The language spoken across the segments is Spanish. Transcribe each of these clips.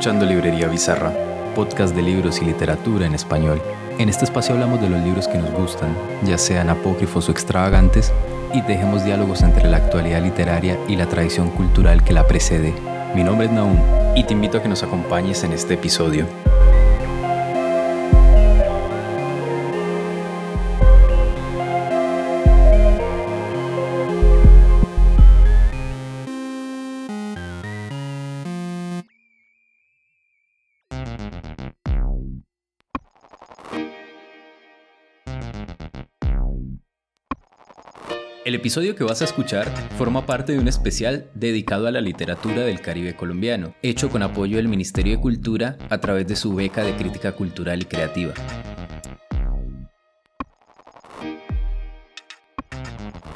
Escuchando Librería Bizarra, podcast de libros y literatura en español. En este espacio hablamos de los libros que nos gustan, ya sean apócrifos o extravagantes, y dejemos diálogos entre la actualidad literaria y la tradición cultural que la precede. Mi nombre es Naum y te invito a que nos acompañes en este episodio. Episodio que vas a escuchar forma parte de un especial dedicado a la literatura del Caribe colombiano, hecho con apoyo del Ministerio de Cultura a través de su beca de crítica cultural y creativa.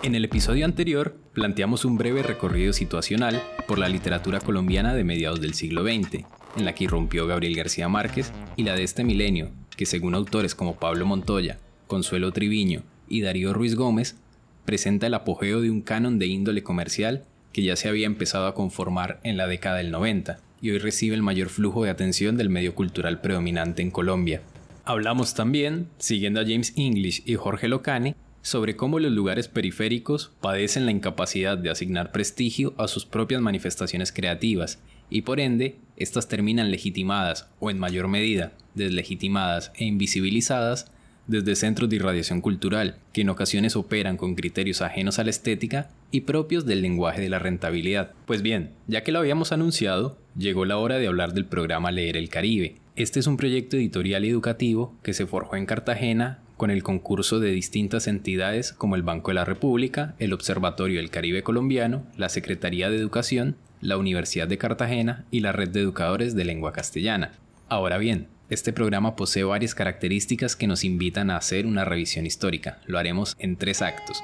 En el episodio anterior planteamos un breve recorrido situacional por la literatura colombiana de mediados del siglo XX, en la que irrumpió Gabriel García Márquez, y la de este milenio, que según autores como Pablo Montoya, Consuelo Triviño y Darío Ruiz Gómez, presenta el apogeo de un canon de índole comercial que ya se había empezado a conformar en la década del 90 y hoy recibe el mayor flujo de atención del medio cultural predominante en Colombia. Hablamos también, siguiendo a James English y Jorge Locane, sobre cómo los lugares periféricos padecen la incapacidad de asignar prestigio a sus propias manifestaciones creativas y por ende, éstas terminan legitimadas o en mayor medida deslegitimadas e invisibilizadas desde centros de irradiación cultural, que en ocasiones operan con criterios ajenos a la estética y propios del lenguaje de la rentabilidad. Pues bien, ya que lo habíamos anunciado, llegó la hora de hablar del programa Leer el Caribe. Este es un proyecto editorial y educativo que se forjó en Cartagena con el concurso de distintas entidades como el Banco de la República, el Observatorio del Caribe Colombiano, la Secretaría de Educación, la Universidad de Cartagena y la Red de Educadores de Lengua Castellana. Ahora bien, este programa posee varias características que nos invitan a hacer una revisión histórica. Lo haremos en tres actos.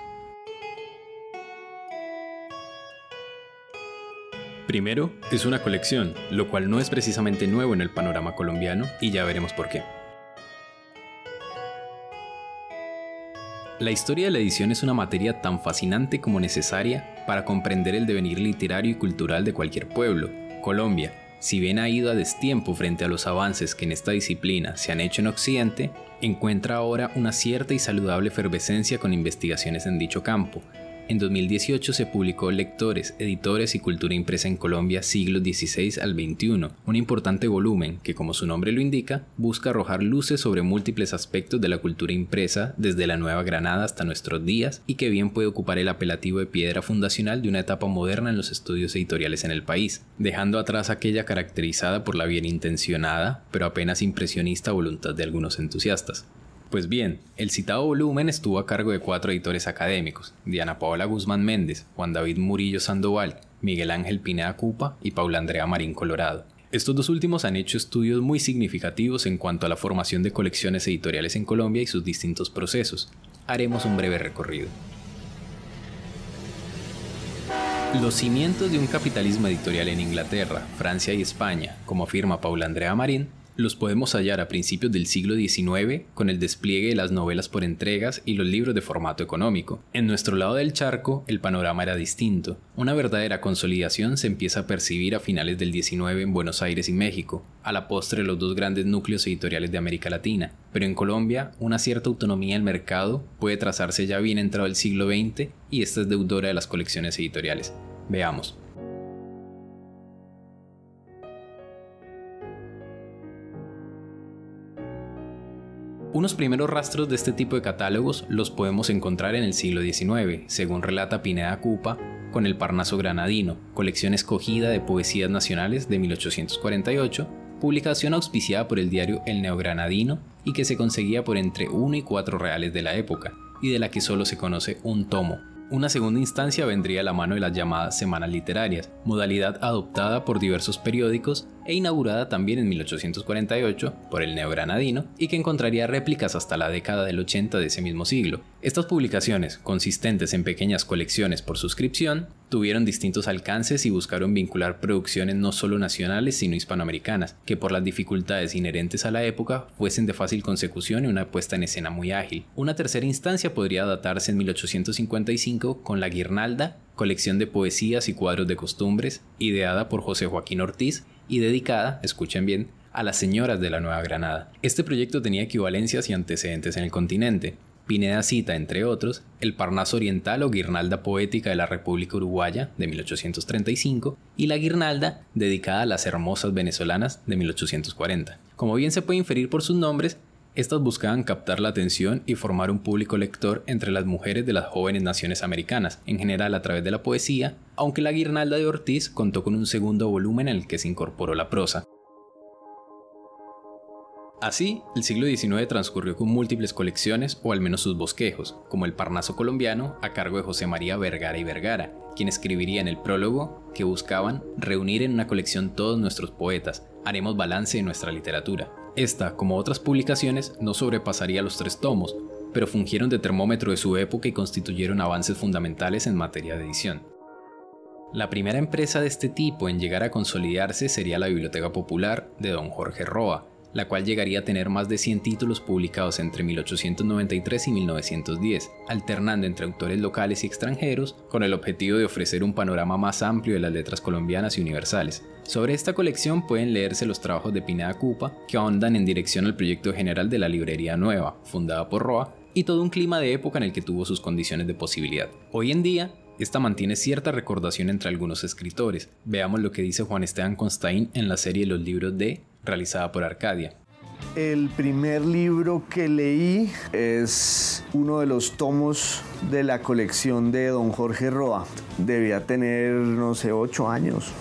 Primero, es una colección, lo cual no es precisamente nuevo en el panorama colombiano y ya veremos por qué. La historia de la edición es una materia tan fascinante como necesaria para comprender el devenir literario y cultural de cualquier pueblo. Colombia, si bien ha ido a destiempo frente a los avances que en esta disciplina se han hecho en Occidente, encuentra ahora una cierta y saludable efervescencia con investigaciones en dicho campo, en 2018 se publicó Lectores, Editores y Cultura Impresa en Colombia siglos XVI al XXI, un importante volumen que, como su nombre lo indica, busca arrojar luces sobre múltiples aspectos de la cultura impresa desde la Nueva Granada hasta nuestros días y que bien puede ocupar el apelativo de piedra fundacional de una etapa moderna en los estudios editoriales en el país, dejando atrás aquella caracterizada por la bien intencionada, pero apenas impresionista voluntad de algunos entusiastas. Pues bien, el citado volumen estuvo a cargo de cuatro editores académicos, Diana Paola Guzmán Méndez, Juan David Murillo Sandoval, Miguel Ángel Pineda Cupa y Paula Andrea Marín Colorado. Estos dos últimos han hecho estudios muy significativos en cuanto a la formación de colecciones editoriales en Colombia y sus distintos procesos. Haremos un breve recorrido. Los cimientos de un capitalismo editorial en Inglaterra, Francia y España, como afirma Paula Andrea Marín, los podemos hallar a principios del siglo XIX con el despliegue de las novelas por entregas y los libros de formato económico. En nuestro lado del charco, el panorama era distinto. Una verdadera consolidación se empieza a percibir a finales del XIX en Buenos Aires y México, a la postre los dos grandes núcleos editoriales de América Latina. Pero en Colombia, una cierta autonomía del mercado puede trazarse ya bien entrado el siglo XX y esta es deudora de las colecciones editoriales. Veamos. Unos primeros rastros de este tipo de catálogos los podemos encontrar en el siglo XIX, según relata Pineda Cupa, con el Parnaso Granadino, colección escogida de poesías nacionales de 1848, publicación auspiciada por el diario El Neogranadino y que se conseguía por entre 1 y 4 reales de la época, y de la que solo se conoce un tomo, una segunda instancia vendría a la mano de las llamadas semanas literarias, modalidad adoptada por diversos periódicos e inaugurada también en 1848 por el neogranadino y que encontraría réplicas hasta la década del 80 de ese mismo siglo. Estas publicaciones, consistentes en pequeñas colecciones por suscripción, tuvieron distintos alcances y buscaron vincular producciones no solo nacionales sino hispanoamericanas, que por las dificultades inherentes a la época fuesen de fácil consecución y una puesta en escena muy ágil. Una tercera instancia podría datarse en 1855 con La Guirnalda, colección de poesías y cuadros de costumbres, ideada por José Joaquín Ortiz y dedicada, escuchen bien, a las señoras de la Nueva Granada. Este proyecto tenía equivalencias y antecedentes en el continente. Pineda cita, entre otros, el Parnaso Oriental o Guirnalda Poética de la República Uruguaya de 1835 y la Guirnalda dedicada a las hermosas venezolanas de 1840. Como bien se puede inferir por sus nombres, estas buscaban captar la atención y formar un público lector entre las mujeres de las jóvenes naciones americanas, en general a través de la poesía, aunque la Guirnalda de Ortiz contó con un segundo volumen en el que se incorporó la prosa. Así, el siglo XIX transcurrió con múltiples colecciones o al menos sus bosquejos, como el Parnaso colombiano a cargo de José María Vergara y Vergara, quien escribiría en el prólogo que buscaban reunir en una colección todos nuestros poetas, haremos balance de nuestra literatura. Esta, como otras publicaciones, no sobrepasaría los tres tomos, pero fungieron de termómetro de su época y constituyeron avances fundamentales en materia de edición. La primera empresa de este tipo en llegar a consolidarse sería la Biblioteca Popular de don Jorge Roa, la cual llegaría a tener más de 100 títulos publicados entre 1893 y 1910, alternando entre autores locales y extranjeros, con el objetivo de ofrecer un panorama más amplio de las letras colombianas y universales. Sobre esta colección pueden leerse los trabajos de Pineda Cupa, que ahondan en dirección al proyecto general de la Librería Nueva, fundada por Roa, y todo un clima de época en el que tuvo sus condiciones de posibilidad. Hoy en día, esta mantiene cierta recordación entre algunos escritores. Veamos lo que dice Juan Esteban Constain en la serie Los libros de realizada por Arcadia. El primer libro que leí es uno de los tomos de la colección de don Jorge Roa. Debía tener, no sé, ocho años.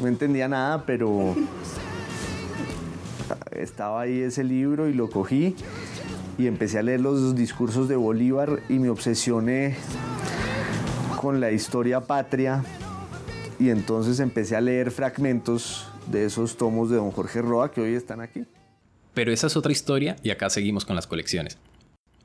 No entendía nada, pero estaba ahí ese libro y lo cogí y empecé a leer los discursos de Bolívar y me obsesioné con la historia patria y entonces empecé a leer fragmentos de esos tomos de don Jorge Roa que hoy están aquí. Pero esa es otra historia y acá seguimos con las colecciones.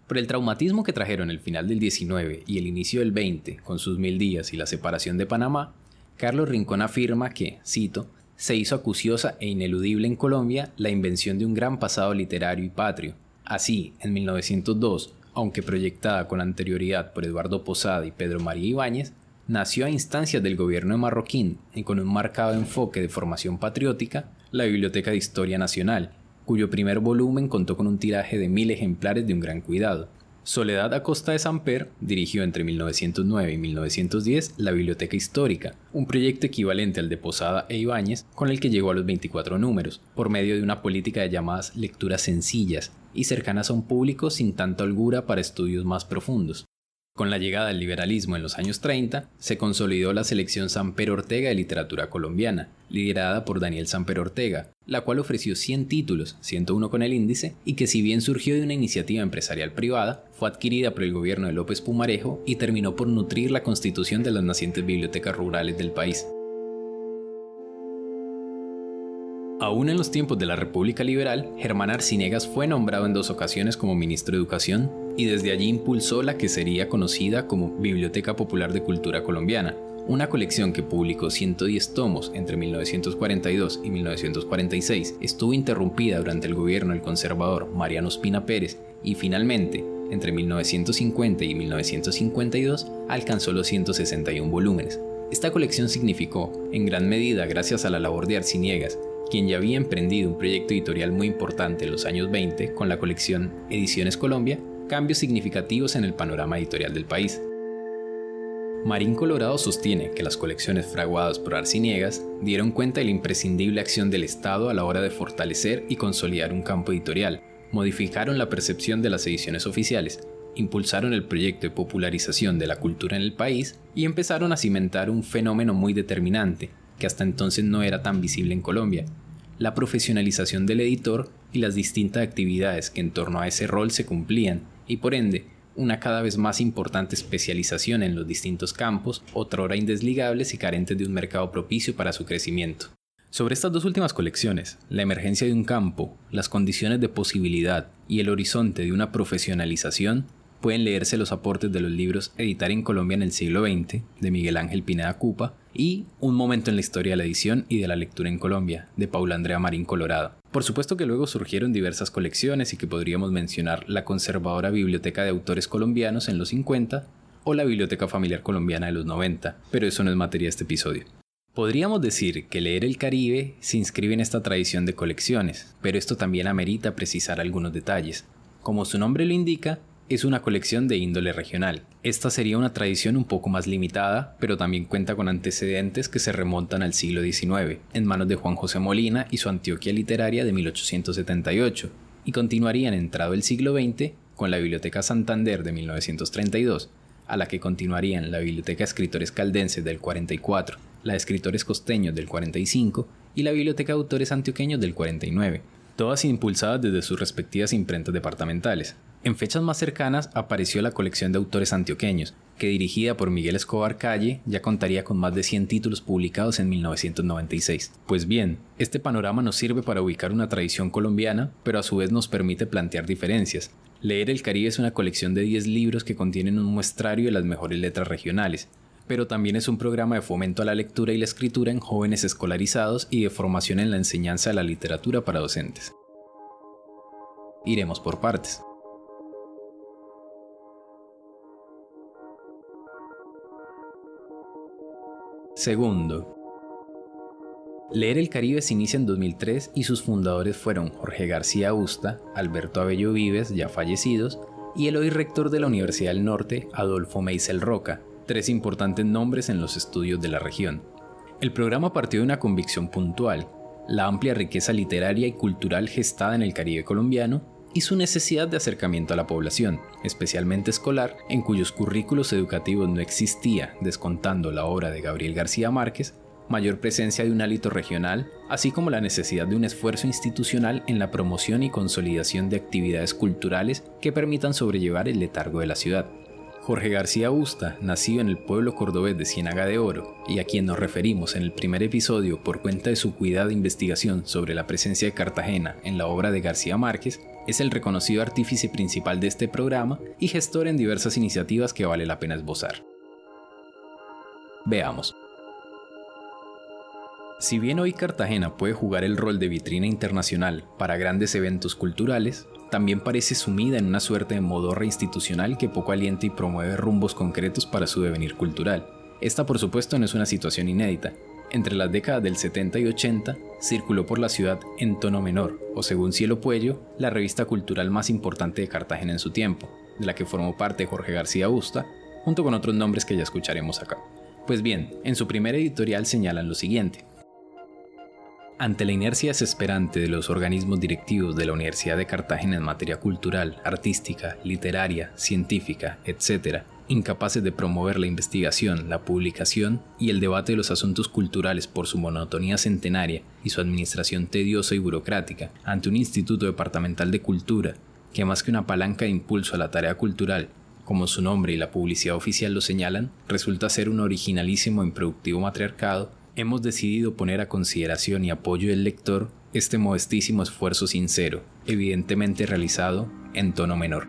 Por el traumatismo que trajeron el final del 19 y el inicio del 20 con sus mil días y la separación de Panamá, Carlos Rincón afirma que, cito, se hizo acuciosa e ineludible en Colombia la invención de un gran pasado literario y patrio. Así, en 1902, aunque proyectada con anterioridad por Eduardo Posada y Pedro María Ibáñez, nació a instancias del gobierno de Marroquín y con un marcado enfoque de formación patriótica, la Biblioteca de Historia Nacional, cuyo primer volumen contó con un tiraje de mil ejemplares de un gran cuidado. Soledad Acosta de Samper dirigió entre 1909 y 1910 la Biblioteca Histórica, un proyecto equivalente al de Posada e Ibáñez, con el que llegó a los 24 números, por medio de una política de llamadas lecturas sencillas y cercanas a un público sin tanta holgura para estudios más profundos. Con la llegada del liberalismo en los años 30, se consolidó la selección Samper Ortega de literatura colombiana, liderada por Daniel Samper Ortega, la cual ofreció 100 títulos, 101 con el índice, y que si bien surgió de una iniciativa empresarial privada, fue adquirida por el gobierno de López Pumarejo y terminó por nutrir la constitución de las nacientes bibliotecas rurales del país. Aún en los tiempos de la República Liberal, Germán Arciniegas fue nombrado en dos ocasiones como ministro de Educación y desde allí impulsó la que sería conocida como Biblioteca Popular de Cultura Colombiana, una colección que publicó 110 tomos entre 1942 y 1946, estuvo interrumpida durante el gobierno del conservador Mariano Espina Pérez y finalmente, entre 1950 y 1952, alcanzó los 161 volúmenes. Esta colección significó, en gran medida gracias a la labor de Arciniegas, quien ya había emprendido un proyecto editorial muy importante en los años 20 con la colección Ediciones Colombia, cambios significativos en el panorama editorial del país. Marín Colorado sostiene que las colecciones fraguadas por Arciniegas dieron cuenta de la imprescindible acción del Estado a la hora de fortalecer y consolidar un campo editorial, modificaron la percepción de las ediciones oficiales, impulsaron el proyecto de popularización de la cultura en el país y empezaron a cimentar un fenómeno muy determinante, que hasta entonces no era tan visible en Colombia, la profesionalización del editor y las distintas actividades que en torno a ese rol se cumplían, y por ende, una cada vez más importante especialización en los distintos campos, otrora indesligables y carentes de un mercado propicio para su crecimiento. Sobre estas dos últimas colecciones, la emergencia de un campo, las condiciones de posibilidad y el horizonte de una profesionalización, pueden leerse los aportes de los libros Editar en Colombia en el siglo XX, de Miguel Ángel Pineda Cupa, y Un momento en la historia de la edición y de la lectura en Colombia, de Paula Andrea Marín Colorado. Por supuesto que luego surgieron diversas colecciones y que podríamos mencionar la conservadora Biblioteca de Autores Colombianos en los 50 o la Biblioteca Familiar Colombiana de los 90, pero eso no es materia de este episodio. Podríamos decir que leer el Caribe se inscribe en esta tradición de colecciones, pero esto también amerita precisar algunos detalles. Como su nombre lo indica, es una colección de índole regional. Esta sería una tradición un poco más limitada, pero también cuenta con antecedentes que se remontan al siglo XIX, en manos de Juan José Molina y su Antioquia Literaria de 1878, y continuarían entrado el siglo XX con la Biblioteca Santander de 1932, a la que continuarían la Biblioteca Escritores Caldenses del 44, la de Escritores Costeños del 45 y la Biblioteca de Autores Antioqueños del 49, todas impulsadas desde sus respectivas imprentas departamentales. En fechas más cercanas apareció la colección de autores antioqueños, que dirigida por Miguel Escobar Calle ya contaría con más de 100 títulos publicados en 1996. Pues bien, este panorama nos sirve para ubicar una tradición colombiana, pero a su vez nos permite plantear diferencias, Leer el Caribe es una colección de 10 libros que contienen un muestrario de las mejores letras regionales, pero también es un programa de fomento a la lectura y la escritura en jóvenes escolarizados y de formación en la enseñanza de la literatura para docentes. Iremos por partes. Segundo, Leer el Caribe se inicia en 2003 y sus fundadores fueron Jorge García Usta, Alberto Abello Vives, ya fallecidos, y el hoy rector de la Universidad del Norte, Adolfo Meisel Roca, tres importantes nombres en los estudios de la región. El programa partió de una convicción puntual, la amplia riqueza literaria y cultural gestada en el Caribe colombiano y su necesidad de acercamiento a la población, especialmente escolar, en cuyos currículos educativos no existía, descontando la obra de Gabriel García Márquez, mayor presencia de un hálito regional, así como la necesidad de un esfuerzo institucional en la promoción y consolidación de actividades culturales que permitan sobrellevar el letargo de la ciudad. Jorge García Busta, nacido en el pueblo cordobés de Ciénaga de Oro, y a quien nos referimos en el primer episodio por cuenta de su cuidada investigación sobre la presencia de Cartagena en la obra de García Márquez, es el reconocido artífice principal de este programa y gestor en diversas iniciativas que vale la pena esbozar. Veamos. Si bien hoy Cartagena puede jugar el rol de vitrina internacional para grandes eventos culturales, también parece sumida en una suerte de modorra institucional que poco alienta y promueve rumbos concretos para su devenir cultural. Esta por supuesto no es una situación inédita. Entre las décadas del 70 y 80 circuló por la ciudad en tono menor, o según Cielo Puello, la revista cultural más importante de Cartagena en su tiempo, de la que formó parte Jorge García Busta, junto con otros nombres que ya escucharemos acá. Pues bien, en su primer editorial señalan lo siguiente. Ante la inercia desesperante de los organismos directivos de la Universidad de Cartagena en materia cultural, artística, literaria, científica, etc., incapaces de promover la investigación, la publicación y el debate de los asuntos culturales por su monotonía centenaria y su administración tediosa y burocrática, ante un Instituto Departamental de Cultura, que más que una palanca de impulso a la tarea cultural, como su nombre y la publicidad oficial lo señalan, resulta ser un originalísimo e improductivo matriarcado hemos decidido poner a consideración y apoyo del lector este modestísimo esfuerzo sincero, evidentemente realizado en tono menor.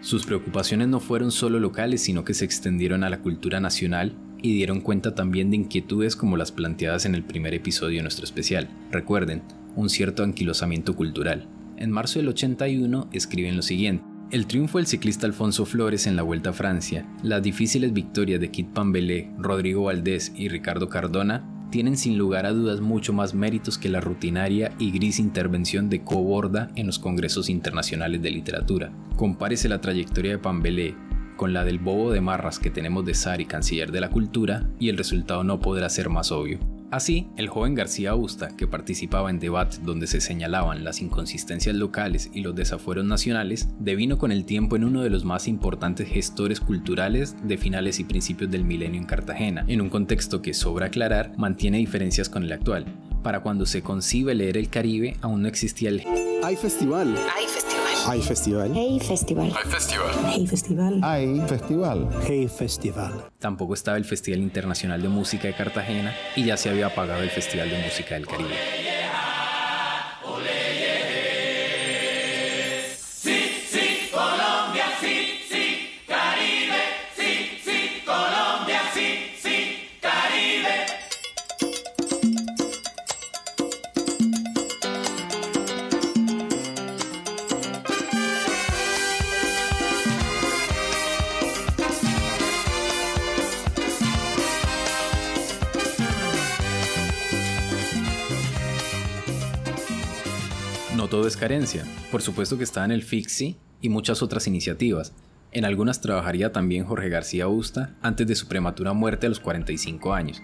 Sus preocupaciones no fueron solo locales, sino que se extendieron a la cultura nacional y dieron cuenta también de inquietudes como las planteadas en el primer episodio de nuestro especial. Recuerden, un cierto anquilosamiento cultural. En marzo del 81 escriben lo siguiente. El triunfo del ciclista Alfonso Flores en la Vuelta a Francia, las difíciles victorias de Kit Pambelé, Rodrigo Valdés y Ricardo Cardona tienen sin lugar a dudas mucho más méritos que la rutinaria y gris intervención de Coborda en los congresos internacionales de literatura. Compárese la trayectoria de Pambelé con la del bobo de marras que tenemos de Sari, canciller de la cultura, y el resultado no podrá ser más obvio. Así, el joven García Augusta, que participaba en debates donde se señalaban las inconsistencias locales y los desafueros nacionales, devino con el tiempo en uno de los más importantes gestores culturales de finales y principios del milenio en Cartagena, en un contexto que, sobra aclarar, mantiene diferencias con el actual. Para cuando se concibe leer el Caribe, aún no existía el... Hay festival. Hay festival. Hay festival. Hey festival. Hay festival. Hey festival. Hay festival. Hey Festival. Tampoco estaba el Festival Internacional de Música de Cartagena y ya se había apagado el Festival de Música del Caribe. No todo es carencia, por supuesto que está en el FIXI y muchas otras iniciativas. En algunas trabajaría también Jorge García Busta antes de su prematura muerte a los 45 años.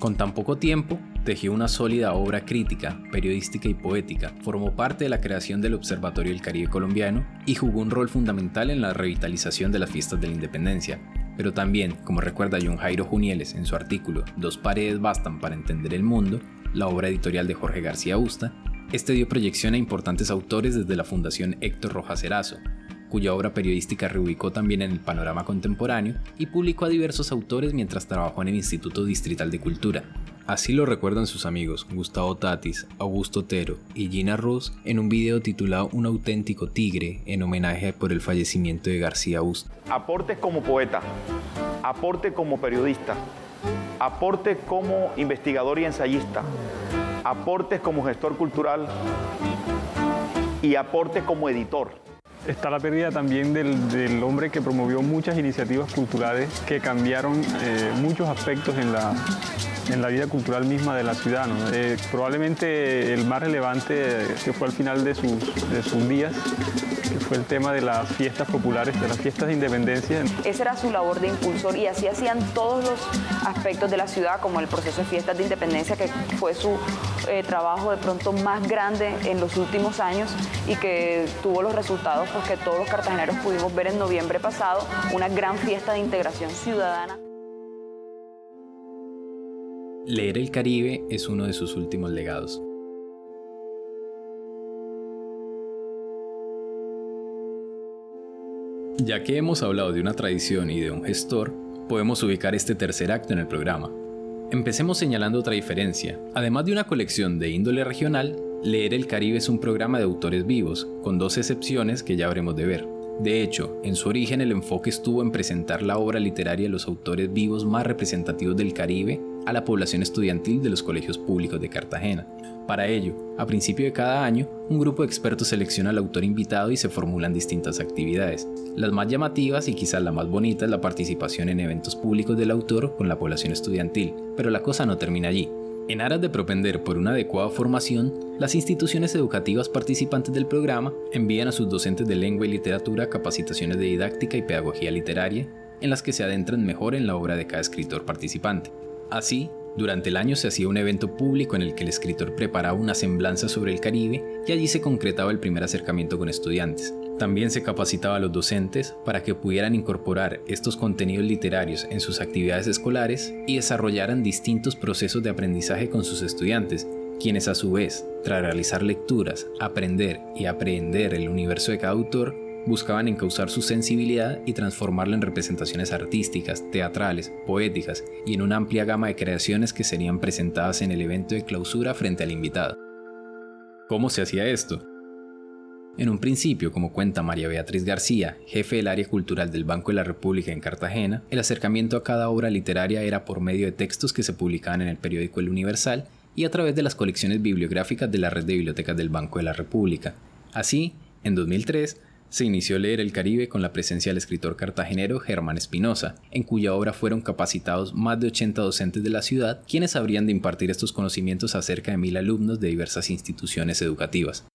Con tan poco tiempo, tejió una sólida obra crítica, periodística y poética, formó parte de la creación del Observatorio del Caribe Colombiano y jugó un rol fundamental en la revitalización de las fiestas de la independencia. Pero también, como recuerda John Jairo Junieles en su artículo Dos paredes bastan para entender el mundo, la obra editorial de Jorge García Busta, este dio proyección a importantes autores desde la Fundación Héctor Rojas Erazo, cuya obra periodística reubicó también en el panorama contemporáneo y publicó a diversos autores mientras trabajó en el Instituto Distrital de Cultura. Así lo recuerdan sus amigos Gustavo Tatis, Augusto Otero y Gina Ross en un video titulado Un auténtico tigre en homenaje por el fallecimiento de García Busto. Aporte como poeta, aporte como periodista, aporte como investigador y ensayista, aportes como gestor cultural y aportes como editor. Está la pérdida también del, hombre que promovió muchas iniciativas culturales que cambiaron eh, muchos aspectos en la, en la vida cultural misma de la ciudad. Eh, probablemente el más relevante que fue al final de sus, de sus días fue el tema de las fiestas populares, de las fiestas de independencia. Esa era su labor de impulsor y así hacían todos los aspectos de la ciudad, como el proceso de fiestas de independencia, que fue su eh, trabajo de pronto más grande en los últimos años y que tuvo los resultados pues, que todos los cartageneros pudimos ver en noviembre pasado, una gran fiesta de integración ciudadana. Leer el Caribe es uno de sus últimos legados. Ya que hemos hablado de una tradición y de un gestor, podemos ubicar este tercer acto en el programa. Empecemos señalando otra diferencia. Además de una colección de índole regional, Leer el Caribe es un programa de autores vivos, con dos excepciones que ya habremos de ver. De hecho, en su origen el enfoque estuvo en presentar la obra literaria de los autores vivos más representativos del Caribe a la población estudiantil de los colegios públicos de Cartagena. Para ello, a principio de cada año, un grupo de expertos selecciona al autor invitado y se formulan distintas actividades. Las más llamativas y quizás la más bonita es la participación en eventos públicos del autor con la población estudiantil, pero la cosa no termina allí. En aras de propender por una adecuada formación, las instituciones educativas participantes del programa envían a sus docentes de lengua y literatura capacitaciones de didáctica y pedagogía literaria, en las que se adentran mejor en la obra de cada escritor participante. Así, durante el año se hacía un evento público en el que el escritor preparaba una semblanza sobre el Caribe y allí se concretaba el primer acercamiento con estudiantes. También se capacitaba a los docentes para que pudieran incorporar estos contenidos literarios en sus actividades escolares y desarrollaran distintos procesos de aprendizaje con sus estudiantes, quienes a su vez, tras realizar lecturas, aprender y aprender el universo de cada autor, buscaban encauzar su sensibilidad y transformarla en representaciones artísticas, teatrales, poéticas y en una amplia gama de creaciones que serían presentadas en el evento de clausura frente al invitado. ¿Cómo se hacía esto? En un principio, como cuenta María Beatriz García, jefe del área cultural del Banco de la República en Cartagena, el acercamiento a cada obra literaria era por medio de textos que se publicaban en el periódico El Universal y a través de las colecciones bibliográficas de la red de bibliotecas del Banco de la República. Así, en 2003, se inició Leer el Caribe con la presencia del escritor cartagenero Germán Espinosa, en cuya obra fueron capacitados más de 80 docentes de la ciudad, quienes habrían de impartir estos conocimientos a cerca de mil alumnos de diversas instituciones educativas.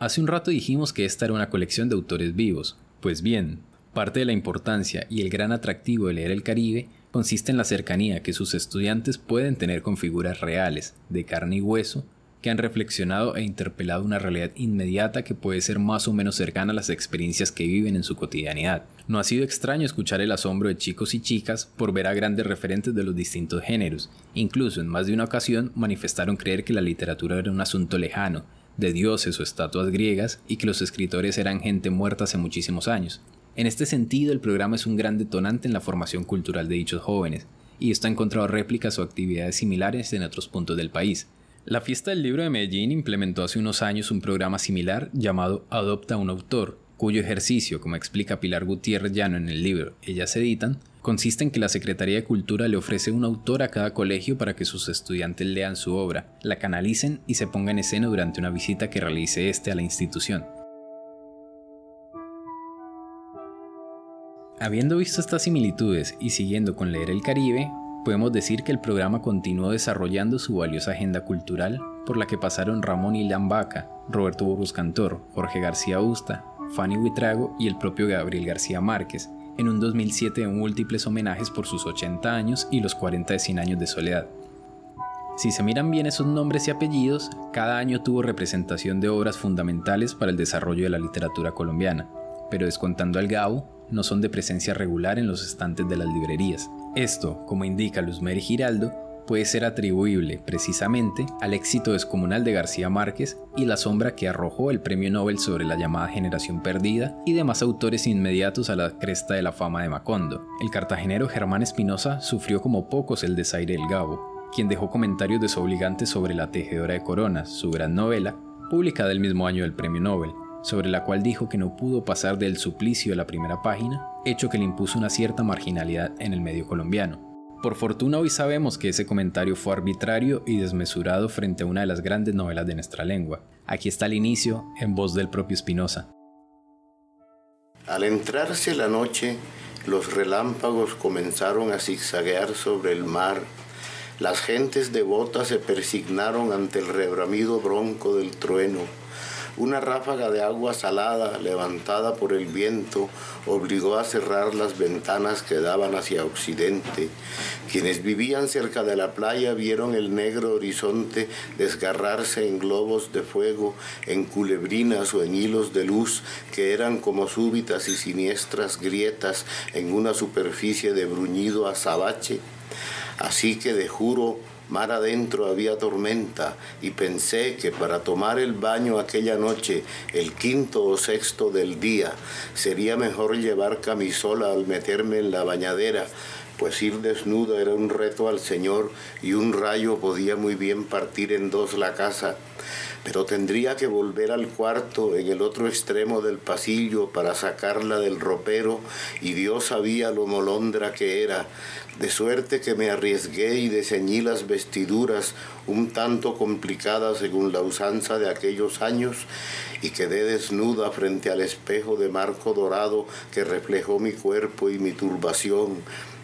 Hace un rato dijimos que esta era una colección de autores vivos. Pues bien, parte de la importancia y el gran atractivo de leer el Caribe consiste en la cercanía que sus estudiantes pueden tener con figuras reales, de carne y hueso, que han reflexionado e interpelado una realidad inmediata que puede ser más o menos cercana a las experiencias que viven en su cotidianidad. No ha sido extraño escuchar el asombro de chicos y chicas por ver a grandes referentes de los distintos géneros. Incluso en más de una ocasión manifestaron creer que la literatura era un asunto lejano, de dioses o estatuas griegas y que los escritores eran gente muerta hace muchísimos años. En este sentido, el programa es un gran detonante en la formación cultural de dichos jóvenes, y esto ha encontrado réplicas o actividades similares en otros puntos del país. La Fiesta del Libro de Medellín implementó hace unos años un programa similar llamado Adopta un autor, cuyo ejercicio, como explica Pilar Gutiérrez Llano en el libro Ellas editan, consiste en que la Secretaría de Cultura le ofrece un autor a cada colegio para que sus estudiantes lean su obra, la canalicen y se ponga en escena durante una visita que realice éste a la institución. Habiendo visto estas similitudes y siguiendo con Leer el Caribe, podemos decir que el programa continuó desarrollando su valiosa agenda cultural por la que pasaron Ramón y Vaca, Roberto Burgos Cantor, Jorge García Usta, Fanny Huitrago y el propio Gabriel García Márquez, en un 2007 de múltiples homenajes por sus 80 años y los 40 de 100 años de soledad. Si se miran bien esos nombres y apellidos, cada año tuvo representación de obras fundamentales para el desarrollo de la literatura colombiana, pero descontando al Gabo, no son de presencia regular en los estantes de las librerías. Esto, como indica Luzmer Giraldo, puede ser atribuible precisamente al éxito descomunal de García Márquez y la sombra que arrojó el premio Nobel sobre la llamada generación perdida y demás autores inmediatos a la cresta de la fama de Macondo. El cartagenero Germán Espinosa sufrió como pocos el desaire del Gabo, quien dejó comentarios desobligantes sobre La Tejedora de Coronas, su gran novela, publicada el mismo año del premio Nobel, sobre la cual dijo que no pudo pasar del suplicio a la primera página, hecho que le impuso una cierta marginalidad en el medio colombiano. Por fortuna hoy sabemos que ese comentario fue arbitrario y desmesurado frente a una de las grandes novelas de nuestra lengua. Aquí está el inicio en voz del propio Spinoza. Al entrarse la noche, los relámpagos comenzaron a zigzaguear sobre el mar. Las gentes devotas se persignaron ante el rebramido bronco del trueno una ráfaga de agua salada levantada por el viento obligó a cerrar las ventanas que daban hacia occidente. Quienes vivían cerca de la playa vieron el negro horizonte desgarrarse en globos de fuego, en culebrinas o en hilos de luz que eran como súbitas y siniestras grietas en una superficie de bruñido azabache. Así que de juro Mar adentro había tormenta y pensé que para tomar el baño aquella noche, el quinto o sexto del día, sería mejor llevar camisola al meterme en la bañadera, pues ir desnuda era un reto al Señor y un rayo podía muy bien partir en dos la casa pero tendría que volver al cuarto en el otro extremo del pasillo para sacarla del ropero y Dios sabía lo molondra que era, de suerte que me arriesgué y diseñí las vestiduras un tanto complicadas según la usanza de aquellos años y quedé desnuda frente al espejo de marco dorado que reflejó mi cuerpo y mi turbación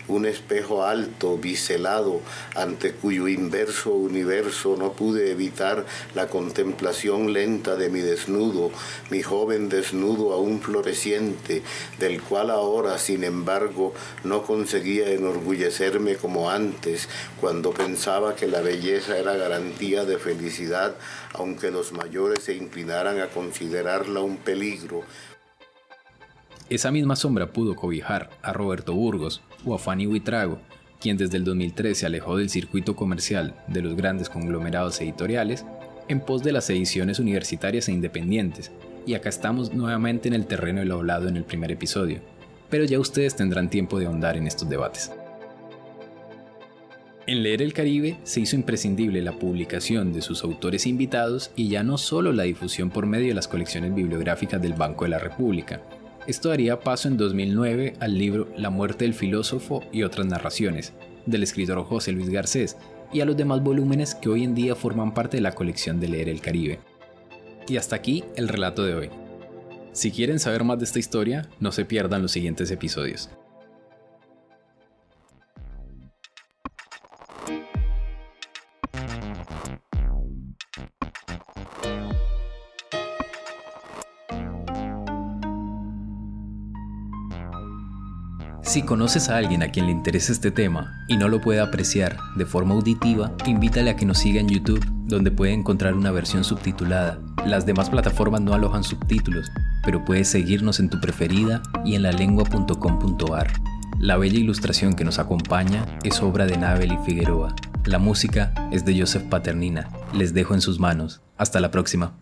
un espejo alto, biselado, ante cuyo inverso universo no pude evitar la contemplación lenta de mi desnudo, mi joven desnudo aún floreciente, del cual ahora, sin embargo, no conseguía enorgullecerme como antes, cuando pensaba que la belleza era garantía de felicidad, aunque los mayores se inclinaran a considerarla un peligro, esa misma sombra pudo cobijar a Roberto Burgos o a Fanny Huitrago, quien desde el 2013 se alejó del circuito comercial de los grandes conglomerados editoriales en pos de las ediciones universitarias e independientes, y acá estamos nuevamente en el terreno del hablado en el primer episodio, pero ya ustedes tendrán tiempo de ahondar en estos debates. En Leer el Caribe se hizo imprescindible la publicación de sus autores invitados y ya no solo la difusión por medio de las colecciones bibliográficas del Banco de la República, esto daría paso en 2009 al libro La muerte del filósofo y otras narraciones, del escritor José Luis Garcés, y a los demás volúmenes que hoy en día forman parte de la colección de Leer el Caribe. Y hasta aquí el relato de hoy. Si quieren saber más de esta historia, no se pierdan los siguientes episodios. Si conoces a alguien a quien le interese este tema y no lo puede apreciar de forma auditiva, invítale a que nos siga en YouTube, donde puede encontrar una versión subtitulada. Las demás plataformas no alojan subtítulos, pero puedes seguirnos en tu preferida y en lalengua.com.ar. La bella ilustración que nos acompaña es obra de Nabel y Figueroa. La música es de Joseph Paternina. Les dejo en sus manos. Hasta la próxima.